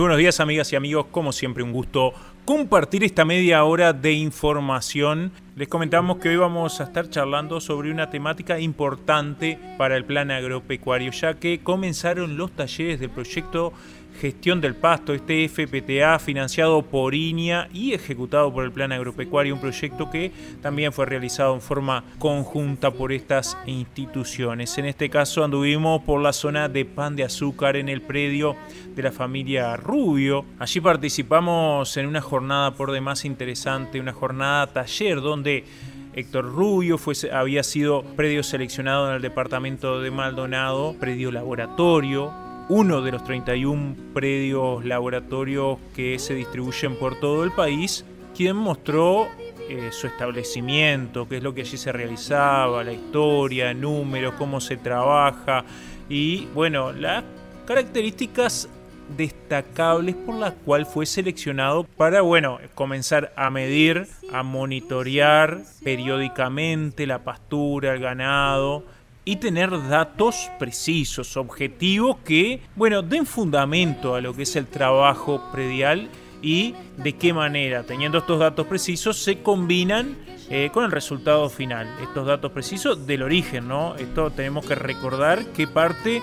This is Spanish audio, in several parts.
Buenos días amigas y amigos, como siempre un gusto compartir esta media hora de información. Les comentamos que hoy vamos a estar charlando sobre una temática importante para el plan agropecuario, ya que comenzaron los talleres del proyecto Gestión del Pasto, este FPTA financiado por INIA y ejecutado por el Plan Agropecuario, un proyecto que también fue realizado en forma conjunta por estas instituciones. En este caso anduvimos por la zona de pan de azúcar en el predio de la familia Rubio. Allí participamos en una jornada por demás interesante, una jornada taller donde Héctor Rubio había sido predio seleccionado en el departamento de Maldonado, predio laboratorio, uno de los 31 predios laboratorios que se distribuyen por todo el país, quien mostró eh, su establecimiento, qué es lo que allí se realizaba, la historia, números, cómo se trabaja y bueno, las características destacables por las cuales fue seleccionado para bueno, comenzar a medir, a monitorear periódicamente la pastura, el ganado, y tener datos precisos, objetivos que, bueno, den fundamento a lo que es el trabajo predial y de qué manera, teniendo estos datos precisos, se combinan eh, con el resultado final. Estos datos precisos del origen, ¿no? Esto tenemos que recordar que parte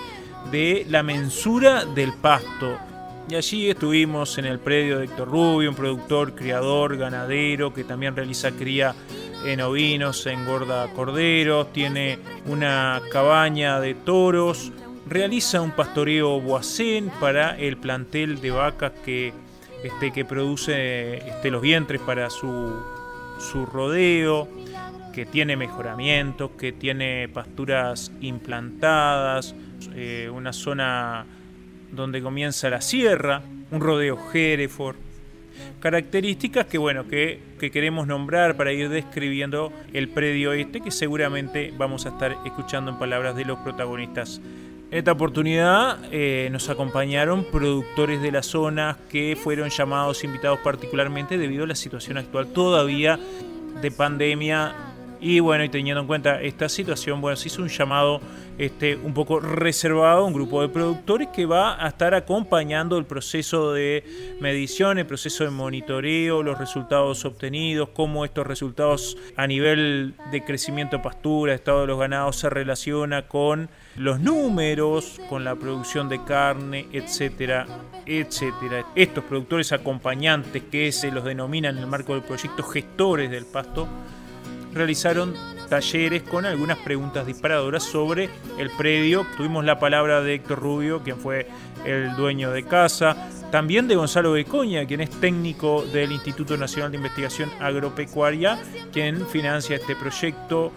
de la mensura del pasto. Y allí estuvimos en el predio de Héctor Rubio, un productor, criador, ganadero, que también realiza cría en ovinos, engorda corderos, tiene una cabaña de toros, realiza un pastoreo boacén para el plantel de vacas que, este, que produce este, los vientres para su, su rodeo, que tiene mejoramientos, que tiene pasturas implantadas, eh, una zona donde comienza la sierra, un rodeo Hereford características que bueno que, queremos nombrar para ir describiendo el predio este que seguramente vamos a estar escuchando en palabras de los protagonistas. En esta oportunidad eh, nos acompañaron productores de la zona que fueron llamados, invitados particularmente debido a la situación actual todavía de pandemia y bueno, y teniendo en cuenta esta situación, bueno, se hizo un llamado este, un poco reservado, un grupo de productores que va a estar acompañando el proceso de medición, el proceso de monitoreo, los resultados obtenidos, cómo estos resultados a nivel de crecimiento de pastura, estado de los ganados se relaciona con los números, con la producción de carne, etcétera, etcétera. Estos productores acompañantes que se los denominan en el marco del proyecto gestores del pasto, realizaron talleres con algunas preguntas disparadoras sobre el predio. Tuvimos la palabra de Héctor Rubio, quien fue el dueño de casa, también de Gonzalo Becoña, quien es técnico del Instituto Nacional de Investigación Agropecuaria, quien financia este proyecto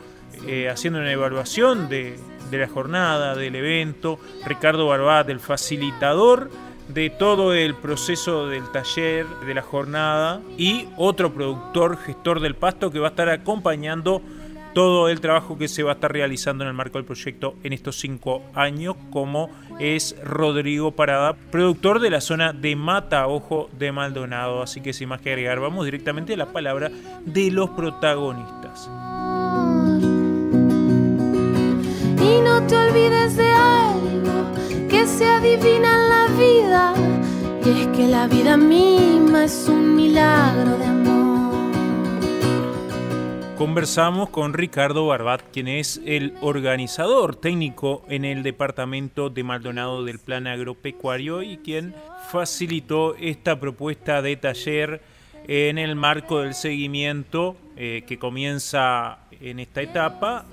eh, haciendo una evaluación de, de la jornada, del evento. Ricardo Barbat, el facilitador de todo el proceso del taller, de la jornada y otro productor, gestor del pasto que va a estar acompañando todo el trabajo que se va a estar realizando en el marco del proyecto en estos cinco años, como es Rodrigo Parada, productor de la zona de Mata Ojo de Maldonado. Así que sin más que agregar, vamos directamente a la palabra de los protagonistas. Y no te olvides de algo que se adivina en la vida, y es que la vida misma es un milagro de amor. Conversamos con Ricardo Barbat, quien es el organizador técnico en el departamento de Maldonado del Plan Agropecuario y quien facilitó esta propuesta de taller en el marco del seguimiento eh, que comienza en esta etapa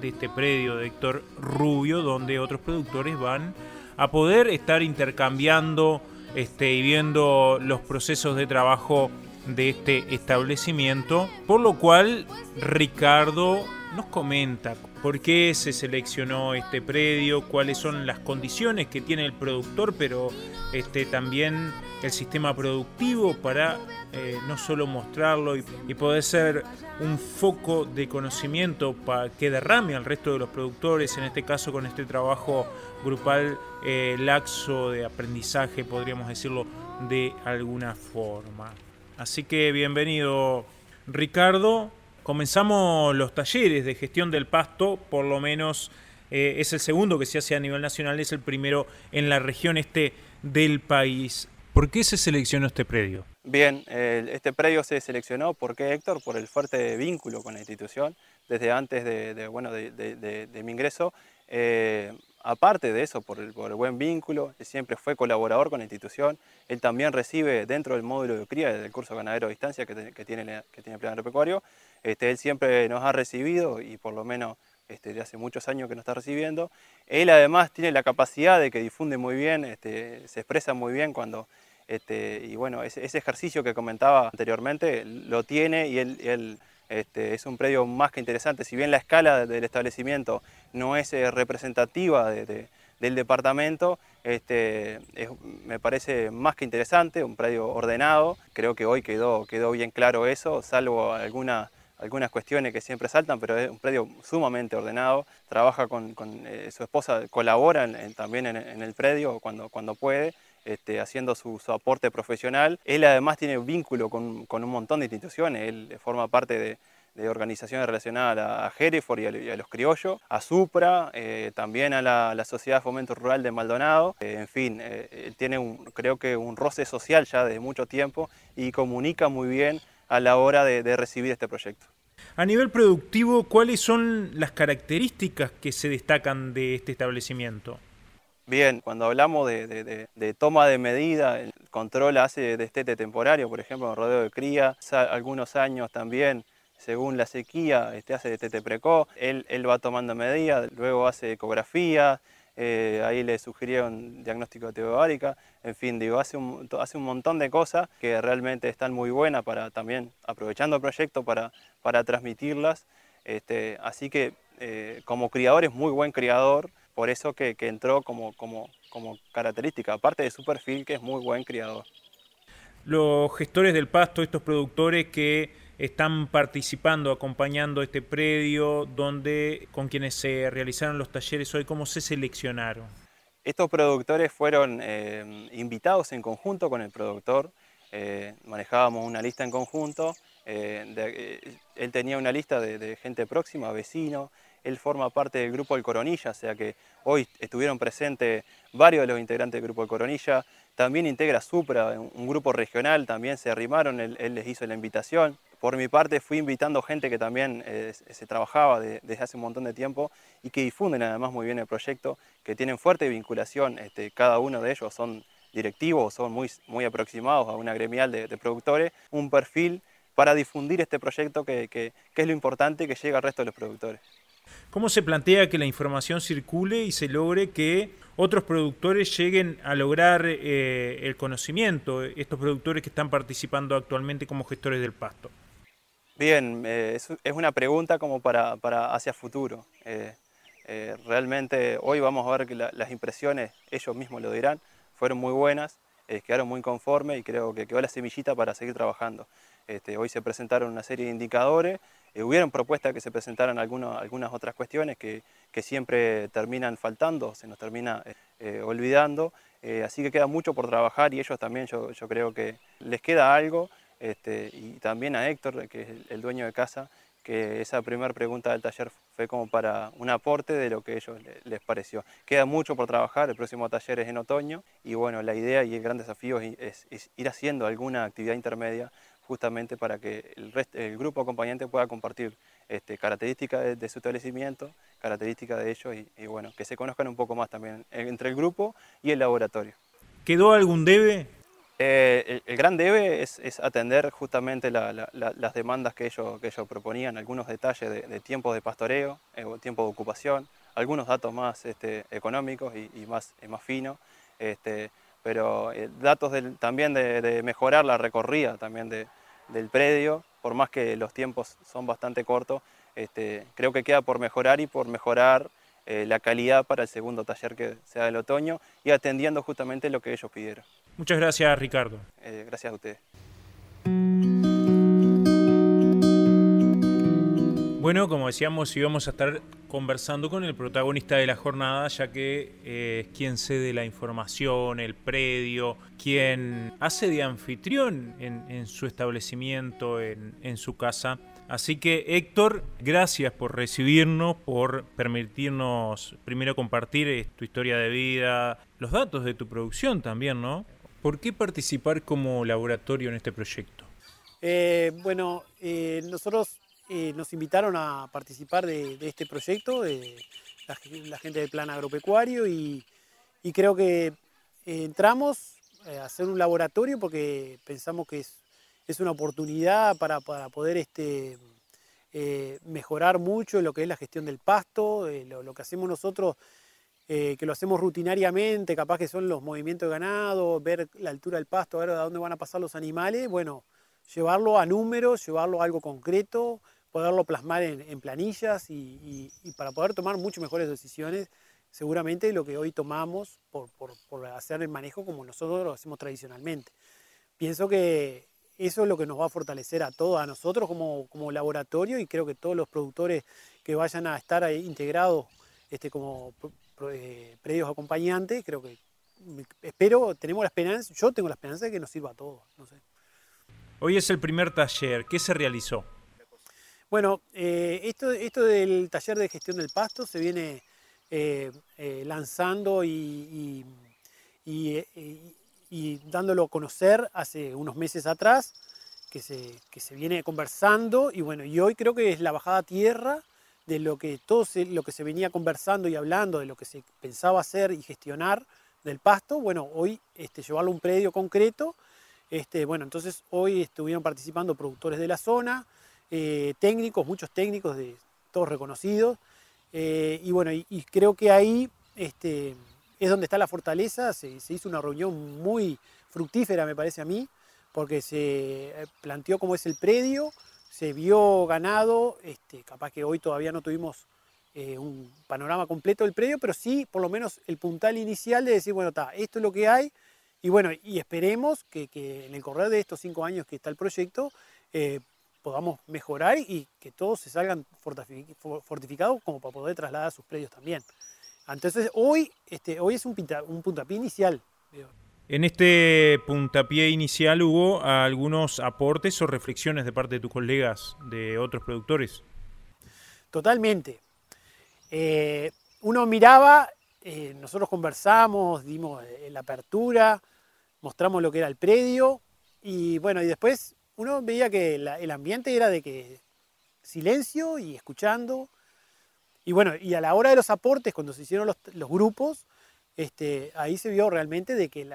de este predio de Héctor Rubio, donde otros productores van a poder estar intercambiando este, y viendo los procesos de trabajo de este establecimiento, por lo cual Ricardo nos comenta por qué se seleccionó este predio, cuáles son las condiciones que tiene el productor, pero este, también el sistema productivo para eh, no solo mostrarlo y, poder ser un foco de conocimiento para que derrame al resto de los productores, en este caso con este trabajo grupal eh, laxo de aprendizaje, podríamos decirlo de alguna forma. Así que bienvenido Ricardo. Comenzamos los talleres de gestión del pasto, por lo menos eh, es el segundo que se hace a nivel nacional, es el primero en la región este del país. ¿Por qué se seleccionó este predio? Bien, este predio se seleccionó, ¿por qué Héctor? Por el fuerte vínculo con la institución, desde antes de, bueno, de, mi ingreso. Eh, aparte de eso, por el, buen vínculo, él siempre fue colaborador con la institución, él también recibe dentro del módulo de cría del curso ganadero a distancia que, tiene, que tiene el plan agropecuario, este, él siempre nos ha recibido y por lo menos este, de hace muchos años que nos está recibiendo. Él además tiene la capacidad de que difunde muy bien, este, se expresa muy bien cuando... Este, y bueno, ese, ejercicio que comentaba anteriormente lo tiene y él, este, es un predio más que interesante. Si bien la escala del establecimiento no es eh, representativa del departamento, me parece más que interesante, un predio ordenado. Creo que hoy quedó, quedó bien claro eso, salvo alguna algunas cuestiones que siempre saltan, pero es un predio sumamente ordenado, trabaja con, eh, su esposa, colabora también en, el predio cuando, cuando puede, este, haciendo su, aporte profesional. Él además tiene vínculo con, un montón de instituciones, él forma parte de, organizaciones relacionadas a, a Hereford y a, los criollos, a Supra, eh, también a la, Sociedad de Fomento Rural de Maldonado, eh, en fin, él tiene un, creo que un roce social ya de mucho tiempo y comunica muy bien a la hora de, recibir este proyecto. A nivel productivo, ¿cuáles son las características que se destacan de este establecimiento? Bien, cuando hablamos de, toma de medida, el control hace de destete temporario, por ejemplo, en rodeo de cría, algunos años también, según la sequía, este hace destete precoz, él, él va tomando medidas, luego hace ecografía, eh, ahí le sugirieron diagnóstico de teobárica, en fin, digo, hace un, hace un montón de cosas que realmente están muy buenas para también, aprovechando el proyecto para, para transmitirlas, este, así que eh, como criador es muy buen criador, por eso que, entró como, como, como característica, aparte de su perfil que es muy buen criador. Los gestores del pasto, estos productores que están participando, acompañando este predio, donde con quienes se realizaron los talleres hoy, ¿cómo se seleccionaron? Estos productores fueron eh, invitados en conjunto con el productor, eh, manejábamos una lista en conjunto, eh, él tenía una lista de, gente próxima, vecino, él forma parte del grupo del Coronilla, o sea que hoy estuvieron presentes varios de los integrantes del grupo del Coronilla, también integra Supra, un grupo regional, también se arrimaron, él les hizo la invitación. Por mi parte fui invitando gente que también eh, se trabajaba desde hace un montón de tiempo y que difunden además muy bien el proyecto, que tienen fuerte vinculación, este, cada uno de ellos son directivos, son muy, muy aproximados a una gremial de, productores, un perfil para difundir este proyecto que, es lo importante que llegue al resto de los productores. ¿Cómo se plantea que la información circule y se logre que otros productores lleguen a lograr eh, el conocimiento, estos productores que están participando actualmente como gestores del pasto? Bien, eh, es, una pregunta como para, hacia futuro. Eh, eh, realmente hoy vamos a ver que las impresiones, ellos mismos lo dirán, fueron muy buenas, quedaron muy conformes y creo que quedó la semillita para seguir trabajando. Este, hoy se presentaron una serie de indicadores, hubieron propuestas que se presentaran algunas otras cuestiones que, siempre terminan faltando, se nos termina olvidando, así que queda mucho por trabajar y ellos también yo creo que les queda algo este, y también a Héctor, que es el, dueño de casa, que esa primera pregunta del taller fue como para un aporte de lo que a ellos les pareció. Queda mucho por trabajar, el próximo taller es en otoño y bueno, la idea y el gran desafío es, ir haciendo alguna actividad intermedia justamente para que el, el grupo acompañante pueda compartir este, características de, su establecimiento, características de ellos y, y bueno, que se conozcan un poco más también entre el grupo y el laboratorio. ¿Quedó algún debe eh, el, gran debe es, atender justamente las demandas que ellos, proponían, algunos detalles de, tiempo de pastoreo, eh, tiempo de ocupación, algunos datos más este, económicos y, más, finos, este, pero eh, datos también de, mejorar la recorrida también de, del predio, por más que los tiempos son bastante cortos, este, creo que queda por mejorar y por mejorar eh, la calidad para el segundo taller que sea del otoño y atendiendo justamente lo que ellos pidieron. Muchas gracias Ricardo. Eh, gracias a ustedes. Bueno, como decíamos, íbamos a estar conversando con el protagonista de la jornada, ya que eh, es quien cede la información, el predio, quien hace de anfitrión en, su establecimiento, en, su casa. Así que Héctor, gracias por recibirnos, por permitirnos primero compartir eh, tu historia de vida, los datos de tu producción también, ¿no? ¿Por qué participar como laboratorio en este proyecto? Eh, bueno, nosotros eh, nos invitaron a participar de, este proyecto, de la, gente del plan agropecuario, y, creo que entramos a hacer un laboratorio porque pensamos que es, una oportunidad para, poder este, mejorar mucho lo que es la gestión del pasto, lo, que hacemos nosotros. que lo hacemos rutinariamente, capaz que son los movimientos de ganado, ver la altura del pasto, ver a dónde van a pasar los animales, bueno, llevarlo a números, llevarlo a algo concreto, poderlo plasmar en, planillas y, para poder tomar mucho mejores decisiones, seguramente lo que hoy tomamos por, hacer el manejo como nosotros lo hacemos tradicionalmente. Pienso que eso es lo que nos va a fortalecer a todos, a nosotros como, laboratorio y creo que todos los productores que vayan a estar ahí integrados este, como eh, predios acompañantes, creo que espero, tenemos la esperanza, yo tengo la esperanza de que nos sirva a todos. Hoy es el primer taller, ¿qué se realizó? Bueno, eh, esto, esto del taller de gestión del pasto se viene eh, eh, lanzando y, dándolo a conocer hace unos meses atrás, que se, se viene conversando y bueno, y hoy creo que es la bajada tierra de lo que todo lo que se venía conversando y hablando, de lo que se pensaba hacer y gestionar del pasto, bueno, hoy este, llevarlo a un predio concreto, este, bueno, entonces hoy estuvieron participando productores de la zona, eh, técnicos, muchos técnicos, de, todos reconocidos. Eh, y bueno, y, creo que ahí este, es donde está la fortaleza. Se, hizo una reunión muy fructífera, me parece a mí, porque se eh, planteó cómo es el predio, se vio ganado, este, capaz que hoy todavía no tuvimos un panorama completo del predio, pero sí por lo menos el puntal inicial de decir, bueno, está, esto es lo que hay, y bueno, y esperemos que, en el correr de estos cinco años que está el proyecto, podamos mejorar y que todos se salgan fortificados como para poder trasladar sus predios también. Entonces hoy, este, hoy es un, un puntapié inicial. En este puntapié inicial hubo algunos aportes o reflexiones de parte de tus colegas de otros productores. Totalmente. Eh, uno miraba, eh, nosotros conversamos, dimos eh, la apertura, mostramos lo que era el predio y bueno, y después uno veía que el ambiente era de que silencio y escuchando. Y bueno, y a la hora de los aportes, cuando se hicieron los, grupos, este, ahí se vio realmente de que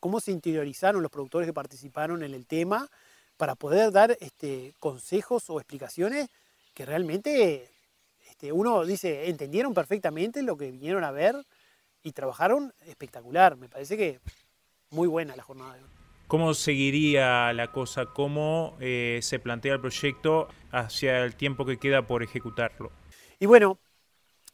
cómo se interiorizaron los productores que participaron en el tema para poder dar este, consejos o explicaciones que realmente este, uno dice, entendieron perfectamente lo que vinieron a ver y trabajaron espectacular. Me parece que muy buena la jornada de hoy. ¿Cómo seguiría la cosa? ¿Cómo eh, se plantea el proyecto hacia el tiempo que queda por ejecutarlo? Y bueno,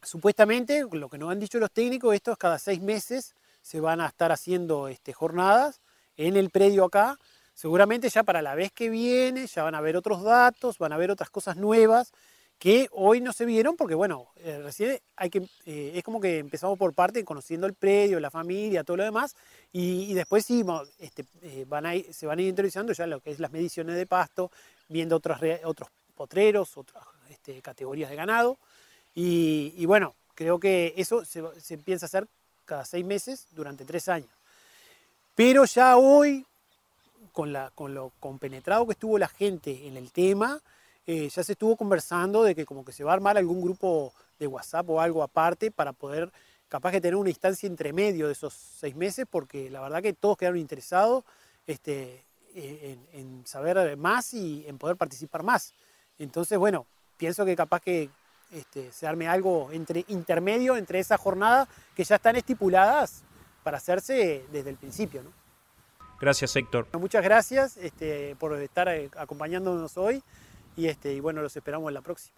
supuestamente, lo que nos han dicho los técnicos, estos cada seis meses se van a estar haciendo este, jornadas en el predio acá. Seguramente ya para la vez que viene ya van a ver otros datos, van a ver otras cosas nuevas que hoy no se vieron porque, bueno, eh, recién hay que, eh, es como que empezamos por parte conociendo el predio, la familia, todo lo demás, y, después sí, este, eh, van a se van a ir introduciendo ya lo que es las mediciones de pasto, viendo otros, otros potreros, otras este, categorías de ganado, y, bueno, creo que eso se, se empieza a hacer cada seis meses durante tres años. Pero ya hoy, con, lo compenetrado que estuvo la gente en el tema, eh, ya se estuvo conversando de que como que se va a armar algún grupo de WhatsApp o algo aparte para poder capaz de tener una instancia entre medio de esos seis meses, porque la verdad que todos quedaron interesados este, en, saber más y en poder participar más. Entonces, bueno, pienso que capaz que este, se arme algo entre intermedio entre esas jornadas que ya están estipuladas para hacerse desde el principio. ¿no? Gracias, Héctor. Muchas gracias este, por estar eh, acompañándonos hoy y, este, y bueno, los esperamos en la próxima.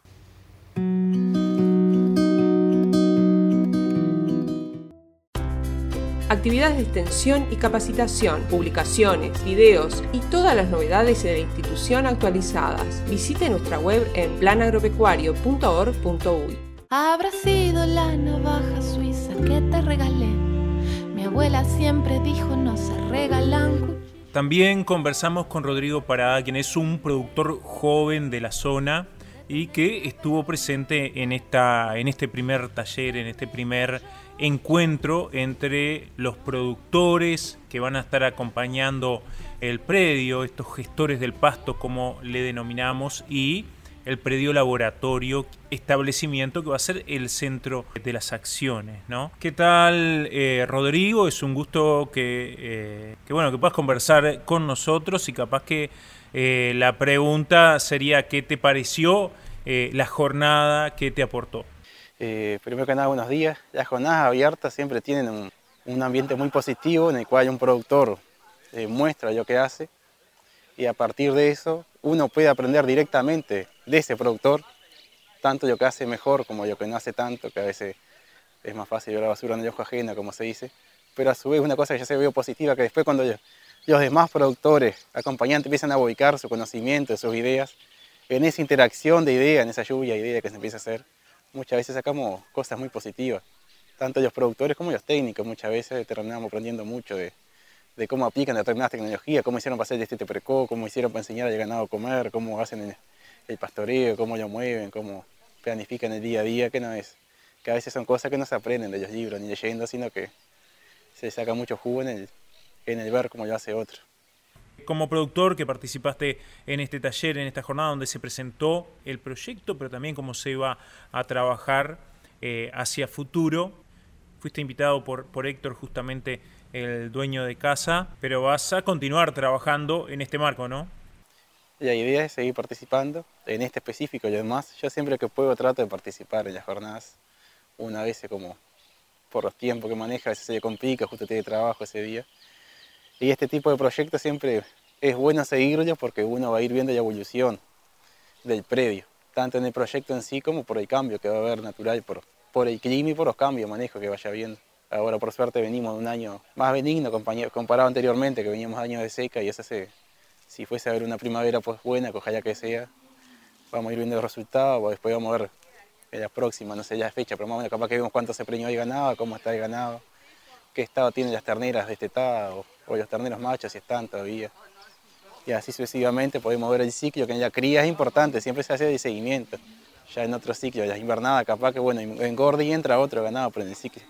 Actividades de extensión y capacitación, publicaciones, videos y todas las novedades de la institución actualizadas. Visite nuestra web en planagropecuario.org.uy. Habrá sido la navaja suiza que te regalé. Mi abuela siempre dijo no se regalan. También conversamos con Rodrigo Parada, quien es un productor joven de la zona y que estuvo presente en, esta, en este primer taller, en este primer encuentro entre los productores que van a estar acompañando el predio, estos gestores del pasto como le denominamos, y el predio laboratorio, establecimiento que va a ser el centro de las acciones, ¿no? ¿Qué tal, eh, Rodrigo? Es un gusto eh, que, bueno, que puedas conversar con nosotros y capaz que eh, la pregunta sería ¿qué te pareció la jornada? ¿Qué te aportó? Eh, primero que nada, buenos días. Las jornadas abiertas siempre tienen un, ambiente muy positivo en el cual un productor eh, muestra lo que hace y a partir de eso uno puede aprender directamente de ese productor, tanto lo que hace mejor como lo que no hace tanto, que a veces es más fácil ver la basura en el ojo ajeno, como se dice. Pero a su vez una cosa que ya se ve positiva, que después cuando los demás productores, acompañantes, empiezan a ubicar su conocimiento, sus ideas, en esa interacción de ideas, en esa lluvia de ideas que se empieza a hacer, muchas veces sacamos cosas muy positivas, tanto los productores como los técnicos, muchas veces terminamos aprendiendo mucho de, cómo aplican determinadas tecnologías, cómo hicieron para hacer el destete precoz, cómo hicieron para enseñar al ganado a comer, cómo hacen el, pastoreo, cómo lo mueven, cómo planifican el día a día, que no es, que a veces son cosas que no se aprenden de los libros ni leyendo, sino que se saca mucho jugo en el, en el ver cómo lo hace otro como productor que participaste en este taller, en esta jornada donde se presentó el proyecto, pero también cómo se iba a trabajar eh, hacia futuro. Fuiste invitado por, por Héctor, justamente el dueño de casa, pero vas a continuar trabajando en este marco, ¿no? La idea es seguir participando en este específico y además yo siempre que puedo trato de participar en las jornadas. Una vez como por los tiempos que maneja, a veces se complica, justo tiene trabajo ese día. Y este tipo de proyectos siempre es bueno seguirlos porque uno va a ir viendo la evolución del predio, tanto en el proyecto en sí como por el cambio que va a haber natural, por, por el clima y por los cambios manejo que vaya viendo. Ahora por suerte venimos de un año más benigno comparado anteriormente, que veníamos años de seca y eso se, si fuese a haber una primavera pues buena, que que sea, vamos a ir viendo los resultados, después vamos a ver en la próxima, no sé ya fecha, pero más o menos capaz que vemos cuánto se preñó el ganado, cómo está el ganado, qué estado tienen las terneras destetadas o, o los terneros machos si están todavía. Y así sucesivamente podemos ver el ciclo, que en la cría es importante, siempre se hace de seguimiento. Ya en otro ciclo, ya invernada, capaz que bueno, engorde y entra otro ganado, pero en el ciclo,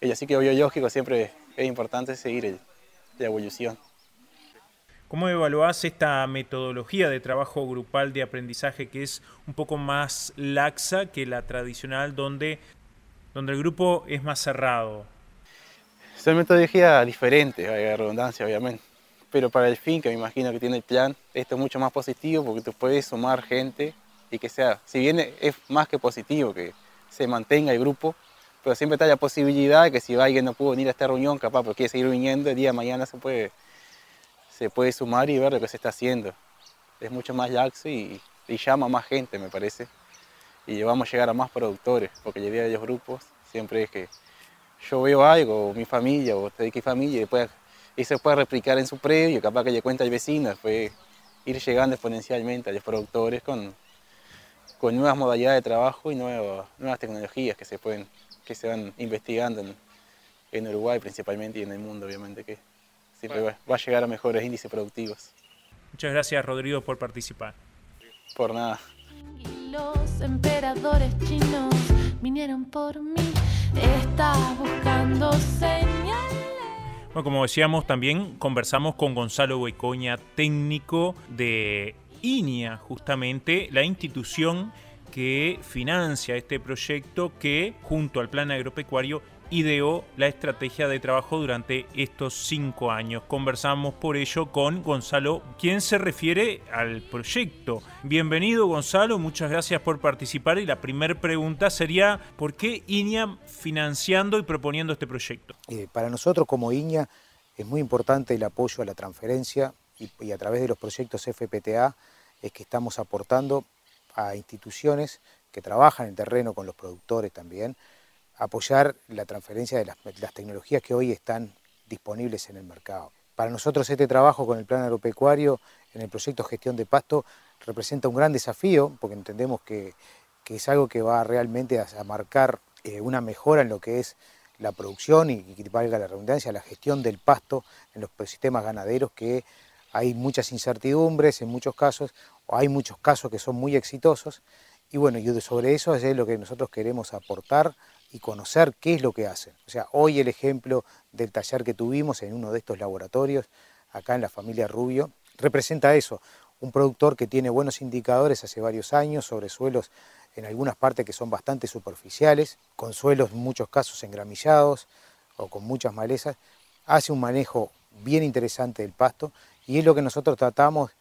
el ciclo biológico siempre es importante seguir la evolución. ¿Cómo evaluás esta metodología de trabajo grupal de aprendizaje que es un poco más laxa que la tradicional, donde, donde el grupo es más cerrado? Es una metodología diferente, hay redundancia obviamente, pero para el fin que me imagino que tiene el plan, esto es mucho más positivo porque tú puedes sumar gente y que sea, si bien es más que positivo que se mantenga el grupo, pero siempre está la posibilidad de que si alguien no pudo venir a esta reunión, capaz porque quiere seguir viniendo, el día de mañana se puede, se puede sumar y ver lo que se está haciendo. Es mucho más laxo y, llama más gente, me parece. Y vamos a llegar a más productores, porque la idea de los grupos siempre es que yo veo algo, mi familia, o usted qué familia, y después eso se puede replicar en su predio, capaz que le cuenta al vecino, después ir llegando exponencialmente a los productores con, con nuevas modalidades de trabajo y nuevas, nuevas tecnologías que se, pueden, que se van investigando en, en Uruguay principalmente y en el mundo, obviamente, que siempre va, va a llegar a mejores índices productivos. Muchas gracias, Rodrigo, por participar. Por nada. Y los emperadores chinos vinieron por mí estás buscando señales. Bueno, como decíamos, también conversamos con Gonzalo Becoña, técnico de INIA, justamente la institución que financia este proyecto que, junto al Plan Agropecuario, ideó la estrategia de trabajo durante estos cinco años. Conversamos por ello con Gonzalo, quien se refiere al proyecto. Bienvenido Gonzalo, muchas gracias por participar y la primera pregunta sería, ¿por qué INIA financiando y proponiendo este proyecto? Eh, para nosotros como INIA es muy importante el apoyo a la transferencia y, a través de los proyectos FPTA es que estamos aportando a instituciones que trabajan en terreno con los productores también, apoyar la transferencia de las, tecnologías que hoy están disponibles en el mercado. Para nosotros este trabajo con el plan agropecuario en el proyecto Gestión de Pasto representa un gran desafío porque entendemos que, es algo que va realmente a, marcar eh, una mejora en lo que es la producción y, que valga la redundancia, la gestión del pasto en los sistemas ganaderos que hay muchas incertidumbres en muchos casos, o hay muchos casos que son muy exitosos, y bueno, y sobre eso es lo que nosotros queremos aportar y conocer qué es lo que hacen. O sea, hoy el ejemplo del taller que tuvimos en uno de estos laboratorios, acá en la familia Rubio, representa eso, un productor que tiene buenos indicadores hace varios años sobre suelos en algunas partes que son bastante superficiales, con suelos en muchos casos engramillados o con muchas malezas, hace un manejo bien interesante del pasto y es lo que nosotros tratamos,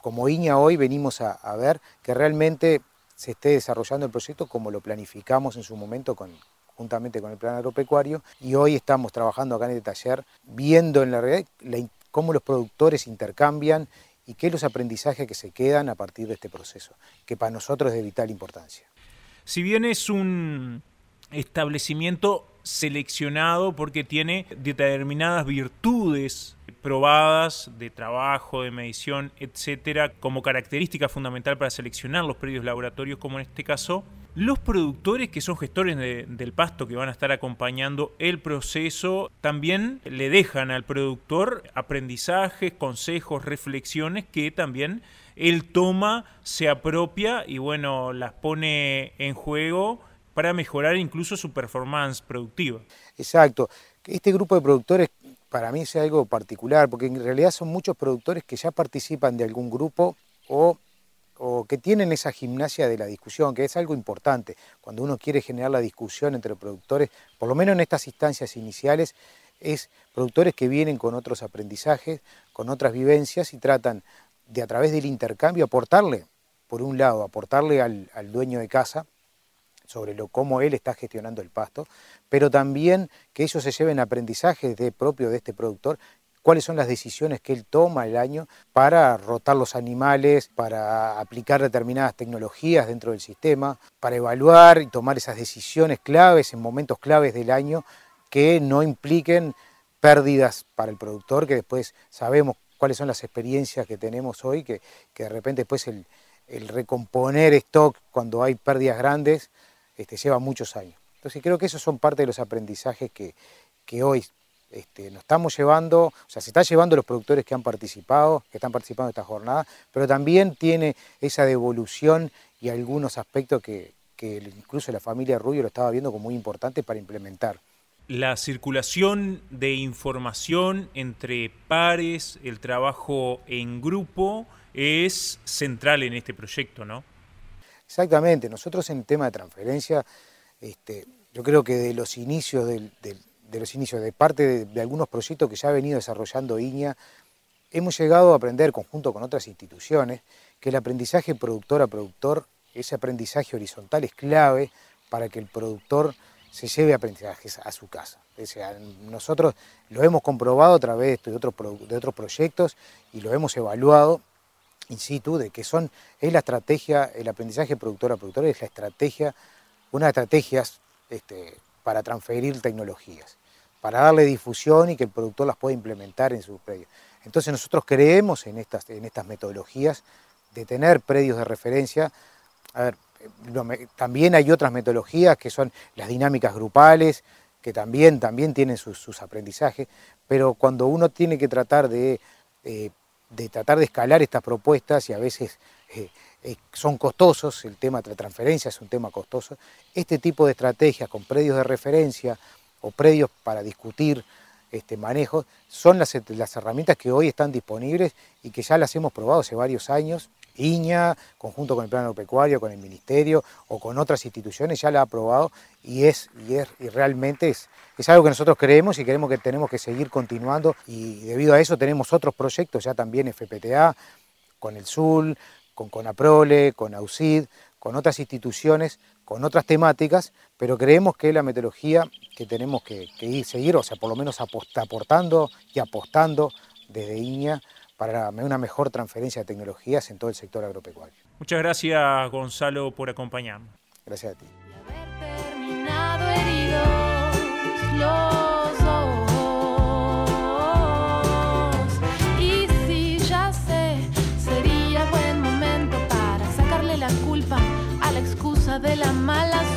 como IñA hoy venimos a, ver que realmente se esté desarrollando el proyecto como lo planificamos en su momento con, juntamente con el plan agropecuario y hoy estamos trabajando acá en el taller viendo en la realidad cómo los productores intercambian y qué los aprendizajes que se quedan a partir de este proceso, que para nosotros es de vital importancia. Si bien es un establecimiento seleccionado porque tiene determinadas virtudes probadas de trabajo, de medición, etcétera, como característica fundamental para seleccionar los predios laboratorios, como en este caso, los productores que son gestores del pasto que van a estar acompañando el proceso también le dejan al productor aprendizajes, consejos, reflexiones que también él toma, se apropia y bueno, las pone en juego para mejorar incluso su performance productiva. Exacto. Este grupo de productores para mí es algo particular, porque en realidad son muchos productores que ya participan de algún grupo o, que tienen esa gimnasia de la discusión, que es algo importante. Cuando uno quiere generar la discusión entre productores, por lo menos en estas instancias iniciales, es productores que vienen con otros aprendizajes, con otras vivencias y tratan de a través del intercambio aportarle, por un lado, aportarle al, al dueño de casa sobre lo, cómo él está gestionando el pasto, pero también que ellos se lleven aprendizajes de, propio de este productor, cuáles son las decisiones que él toma el año para rotar los animales, para aplicar determinadas tecnologías dentro del sistema, para evaluar y tomar esas decisiones claves en momentos claves del año que no impliquen pérdidas para el productor, que después sabemos cuáles son las experiencias que tenemos hoy, que, de repente después el, el recomponer stock cuando hay pérdidas grandes este, lleva muchos años. Entonces creo que esos son parte de los aprendizajes que, hoy este, nos estamos llevando, o sea, se está llevando los productores que han participado, que están participando en esta jornada, pero también tiene esa devolución y algunos aspectos que, incluso la familia Rubio lo estaba viendo como muy importante para implementar. La circulación de información entre pares, el trabajo en grupo, es central en este proyecto, ¿no? Exactamente, nosotros en tema de transferencia, este, yo creo que de los inicios, de, los inicios, de parte de, algunos proyectos que ya ha venido desarrollando IñA, hemos llegado a aprender conjunto con otras instituciones que el aprendizaje productor a productor, ese aprendizaje horizontal es clave para que el productor se lleve aprendizajes a su casa. nosotros lo hemos comprobado a través de otros, de otros proyectos y lo hemos evaluado in situ, de que son, es la estrategia, el aprendizaje productor a productor es la estrategia, una de estrategias este, para transferir tecnologías, para darle difusión y que el productor las pueda implementar en sus predios. Entonces nosotros creemos en estas, en estas metodologías de tener predios de referencia. A ver, también hay otras metodologías que son las dinámicas grupales, que también, también tienen sus, aprendizajes, pero cuando uno tiene que tratar de eh, de tratar de escalar estas propuestas y a veces eh, eh, son costosos, el tema de la transferencia es un tema costoso, este tipo de estrategias con predios de referencia o predios para discutir este manejo son las herramientas que hoy están disponibles y que ya las hemos probado hace varios años IñA, conjunto con el Plan Agropecuario, con el Ministerio o con otras instituciones, ya la ha aprobado y, es, y, es, y realmente es, es algo que nosotros creemos y creemos que tenemos que seguir continuando y debido a eso tenemos otros proyectos ya también FPTA, con el SUL, con CONAPROLE, con AUSID, con otras instituciones, con otras temáticas, pero creemos que la metodología que tenemos que, ir, seguir, o sea, por lo menos aportando y apostando desde IñA para una mejor transferencia de tecnologías en todo el sector agropecuario. Muchas gracias Gonzalo por acompañarnos. Gracias a ti. de la mala suerte.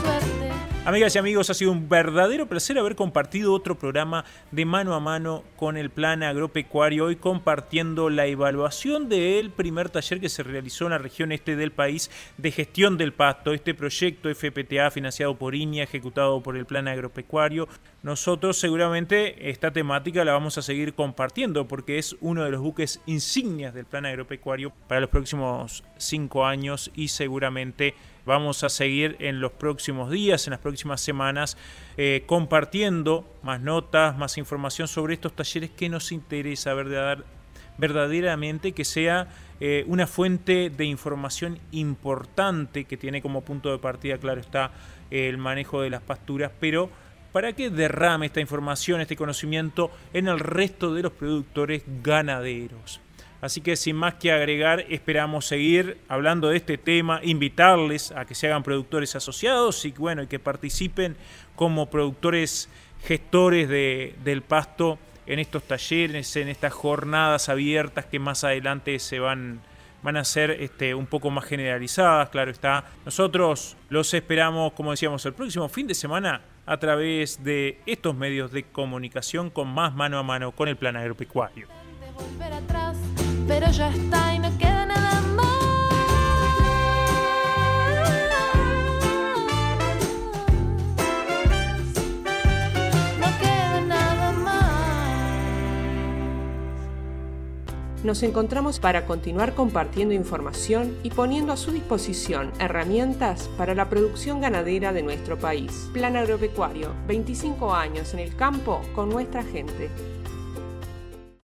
Amigas y amigos, ha sido un verdadero placer haber compartido otro programa de mano a mano con el Plan Agropecuario, hoy compartiendo la evaluación del primer taller que se realizó en la región este del país de gestión del pasto, este proyecto FPTA financiado por INIA, ejecutado por el Plan Agropecuario. Nosotros seguramente esta temática la vamos a seguir compartiendo porque es uno de los buques insignias del Plan Agropecuario para los próximos cinco años y seguramente Vamos a seguir en los próximos días, en las próximas semanas, eh, compartiendo más notas, más información sobre estos talleres que nos interesa verdaderamente que sea eh, una fuente de información importante que tiene como punto de partida, claro está, el manejo de las pasturas, pero para que derrame esta información, este conocimiento en el resto de los productores ganaderos. Así que sin más que agregar, esperamos seguir hablando de este tema, invitarles a que se hagan productores asociados y bueno, y que participen como productores gestores del pasto en estos talleres, en estas jornadas abiertas que más adelante se van, van a ser este, un poco más generalizadas, claro está. Nosotros los esperamos, como decíamos, el próximo fin de semana a través de estos medios de comunicación con más mano a mano con el plan agropecuario pero ya está y no queda nada más. No queda nada más. Nos encontramos para continuar compartiendo información y poniendo a su disposición herramientas para la producción ganadera de nuestro país. Plan Agropecuario, 25 años en el campo con nuestra gente.